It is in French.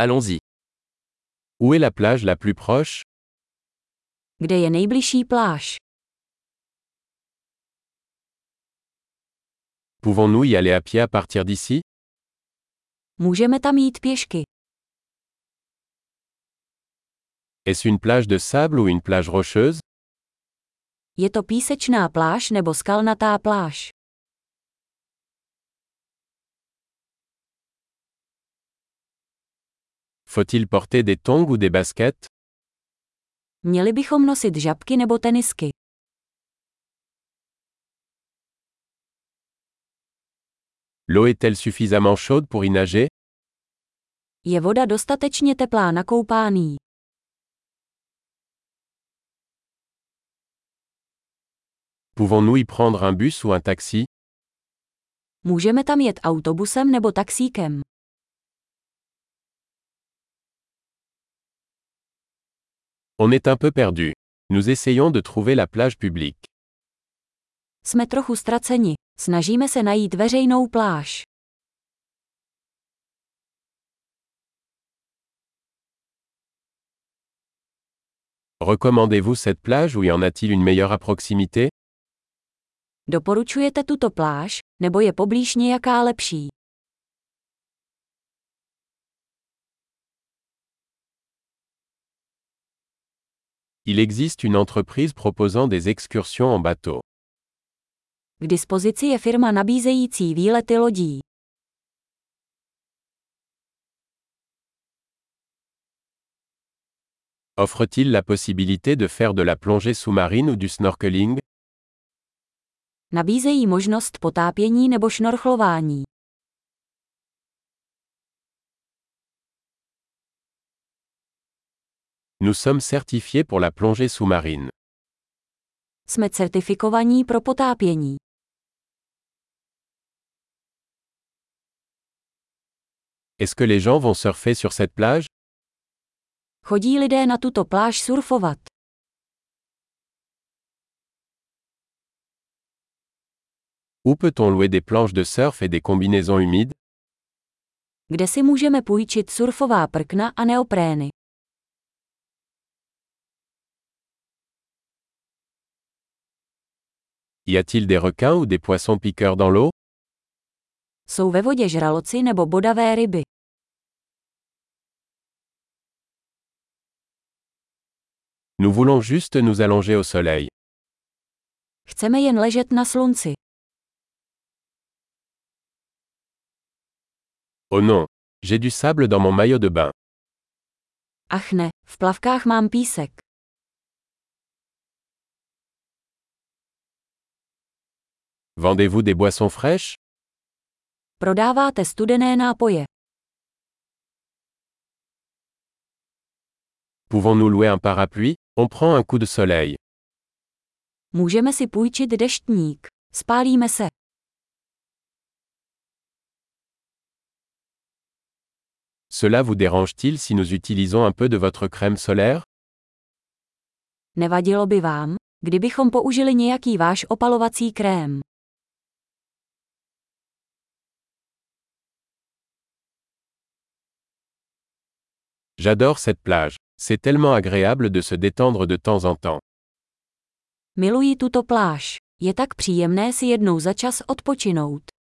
Allons-y. Où est la plage la plus proche? Kde je nejbližší pláž? Pouvons-nous y aller à pied à partir d'ici? Můžeme tam jít pěšky. Est-ce une plage de sable ou une plage rocheuse? Je to písečná pláž nebo skalnatá pláž? Faut-il porter des tongs ou des baskets? Měli bychom nosit žabky nebo tenisky? L'eau est-elle suffisamment chaude pour y nager? Je voda dostatečně teplá na koupání? Pouvons-nous y prendre un bus ou un taxi? Můžeme tam jet autobusem nebo taxíkem. On est un peu perdu. Nous essayons de trouver la plage publique. Jsme trochu ztraceni. Snažíme se najít veřejnou pláž. Recommandez-vous cette plage ou y en a-t-il une meilleure à proximité? Doporučujete tuto pláž, nebo je poblíž nějaká lepší? Il existe une entreprise proposant des excursions en bateau. K dispozici je firma nabízející výlety lodí. Offre-t-il la possibilité de faire de la plongée sous-marine ou du snorkeling? Nabízejí možnost potápění nebo šnorchlování. Nous sommes certifiés pour la plongée sous-marine. Jsme certifikovaní pro potápění. Est-ce que les gens vont surfer sur cette plage? Chodí lidé na tuto pláž surfovat? Où peut-on louer des planches de surf et des combinaisons humides? Kde si můžeme půjčit surfová prkna a neoprény? Y a-t-il des requins ou des poissons piqueurs dans l'eau? Jsou ve vodě žraloci nebo bodavé ryby. Nous voulons juste nous allonger au soleil. Chceme jen ležet na slunci. Oh non, j'ai du sable dans mon maillot de bain. Ach ne, v plavkách mám písek. Vendez-vous des boissons fraîches? Prodáváte studené nápoje. Pouvons-nous louer un parapluie? On prend un coup de soleil. Můžeme si půjčit deštník. Spálíme se. Cela vous dérange-t-il si nous utilisons un peu de votre crème solaire? Nevadilo by vám, kdybychom použili nějaký váš opalovací krém. J'adore cette plage. C'est tellement agréable de se détendre de temps en temps. Miluji tuto pláž. Je tak příjemné si jednou za čas odpočinout.